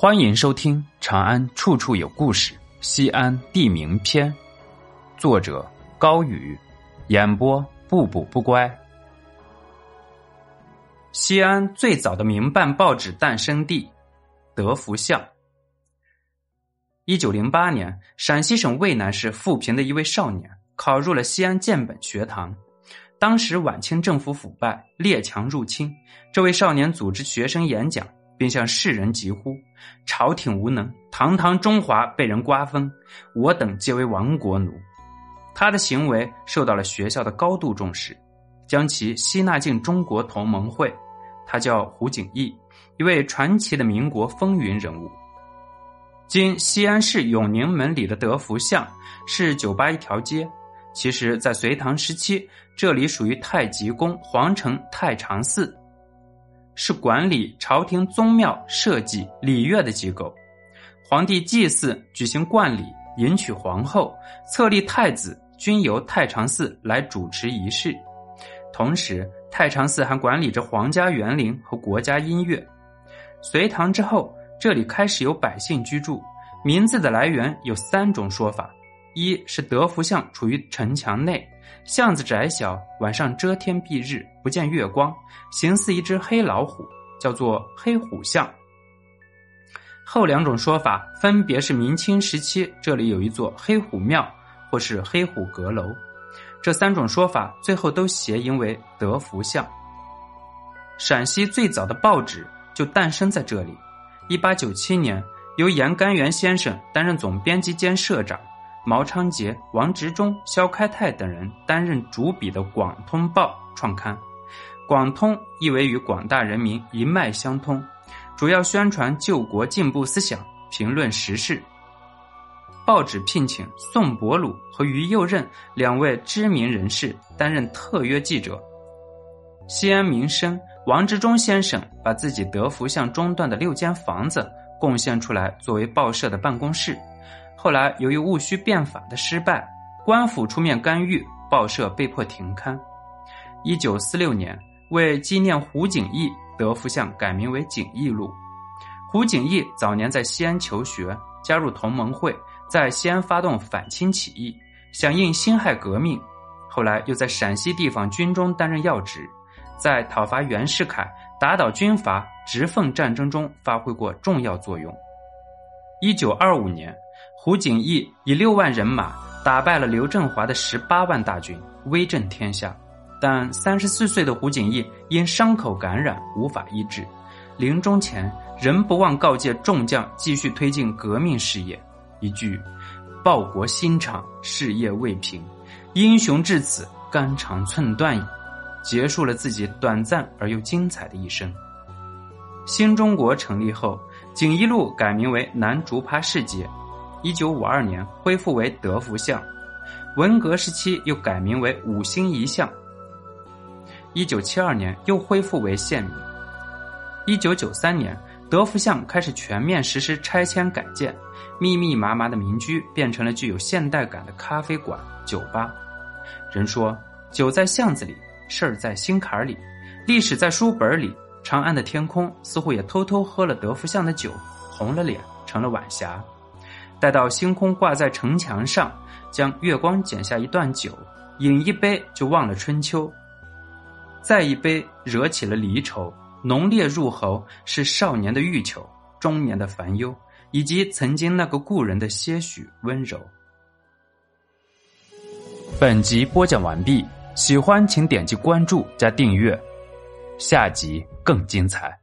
欢迎收听《长安处处有故事·西安地名篇》，作者高宇，演播不补不乖。西安最早的民办报纸诞生地，德福巷。一九零八年，陕西省渭南市富平的一位少年考入了西安建本学堂。当时晚清政府腐败，列强入侵，这位少年组织学生演讲。并向世人疾呼：“朝廷无能，堂堂中华被人瓜分，我等皆为亡国奴。”他的行为受到了学校的高度重视，将其吸纳进中国同盟会。他叫胡景翼，一位传奇的民国风云人物。今西安市永宁门里的德福巷是酒吧一条街，其实，在隋唐时期，这里属于太极宫皇城太常寺。是管理朝廷宗庙社稷礼乐的机构，皇帝祭祀、举行冠礼、迎娶皇后、册立太子，均由太常寺来主持仪式。同时，太常寺还管理着皇家园林和国家音乐。隋唐之后，这里开始有百姓居住。名字的来源有三种说法：一是德福巷处于城墙内。巷子窄小，晚上遮天蔽日，不见月光，形似一只黑老虎，叫做黑虎巷。后两种说法分别是明清时期这里有一座黑虎庙，或是黑虎阁楼。这三种说法最后都谐音为德福巷。陕西最早的报纸就诞生在这里。一八九七年，由严甘元先生担任总编辑兼社长。毛昌杰、王执中、萧开泰等人担任主笔的《广通报》创刊，“广通”意为与广大人民一脉相通，主要宣传救国进步思想，评论时事。报纸聘请宋伯鲁和于右任两位知名人士担任特约记者。西安民生王执中先生把自己德福巷中段的六间房子贡献出来，作为报社的办公室。后来，由于戊戌变法的失败，官府出面干预，报社被迫停刊。一九四六年，为纪念胡景翼，德福巷改名为景翼路。胡景翼早年在西安求学，加入同盟会，在西安发动反清起义，响应辛亥革命。后来又在陕西地方军中担任要职，在讨伐袁世凯、打倒军阀、直奉战争中发挥过重要作用。一九二五年。胡景翼以六万人马打败了刘振华的十八万大军，威震天下。但三十四岁的胡景翼因伤口感染无法医治，临终前仍不忘告诫众将继续推进革命事业。一句“报国心肠，事业未平，英雄至此，肝肠寸断矣”，结束了自己短暂而又精彩的一生。新中国成立后，景一路改名为南竹爬市街。一九五二年恢复为德福巷，文革时期又改名为五星一巷。一九七二年又恢复为县名。一九九三年，德福巷开始全面实施拆迁改建，密密麻麻的民居变成了具有现代感的咖啡馆、酒吧。人说：“酒在巷子里，事儿在心坎里，历史在书本里。”长安的天空似乎也偷偷喝了德福巷的酒，红了脸，成了晚霞。待到星空挂在城墙上，将月光剪下一段酒，饮一杯就忘了春秋，再一杯惹起了离愁，浓烈入喉，是少年的欲求，中年的烦忧，以及曾经那个故人的些许温柔。本集播讲完毕，喜欢请点击关注加订阅，下集更精彩。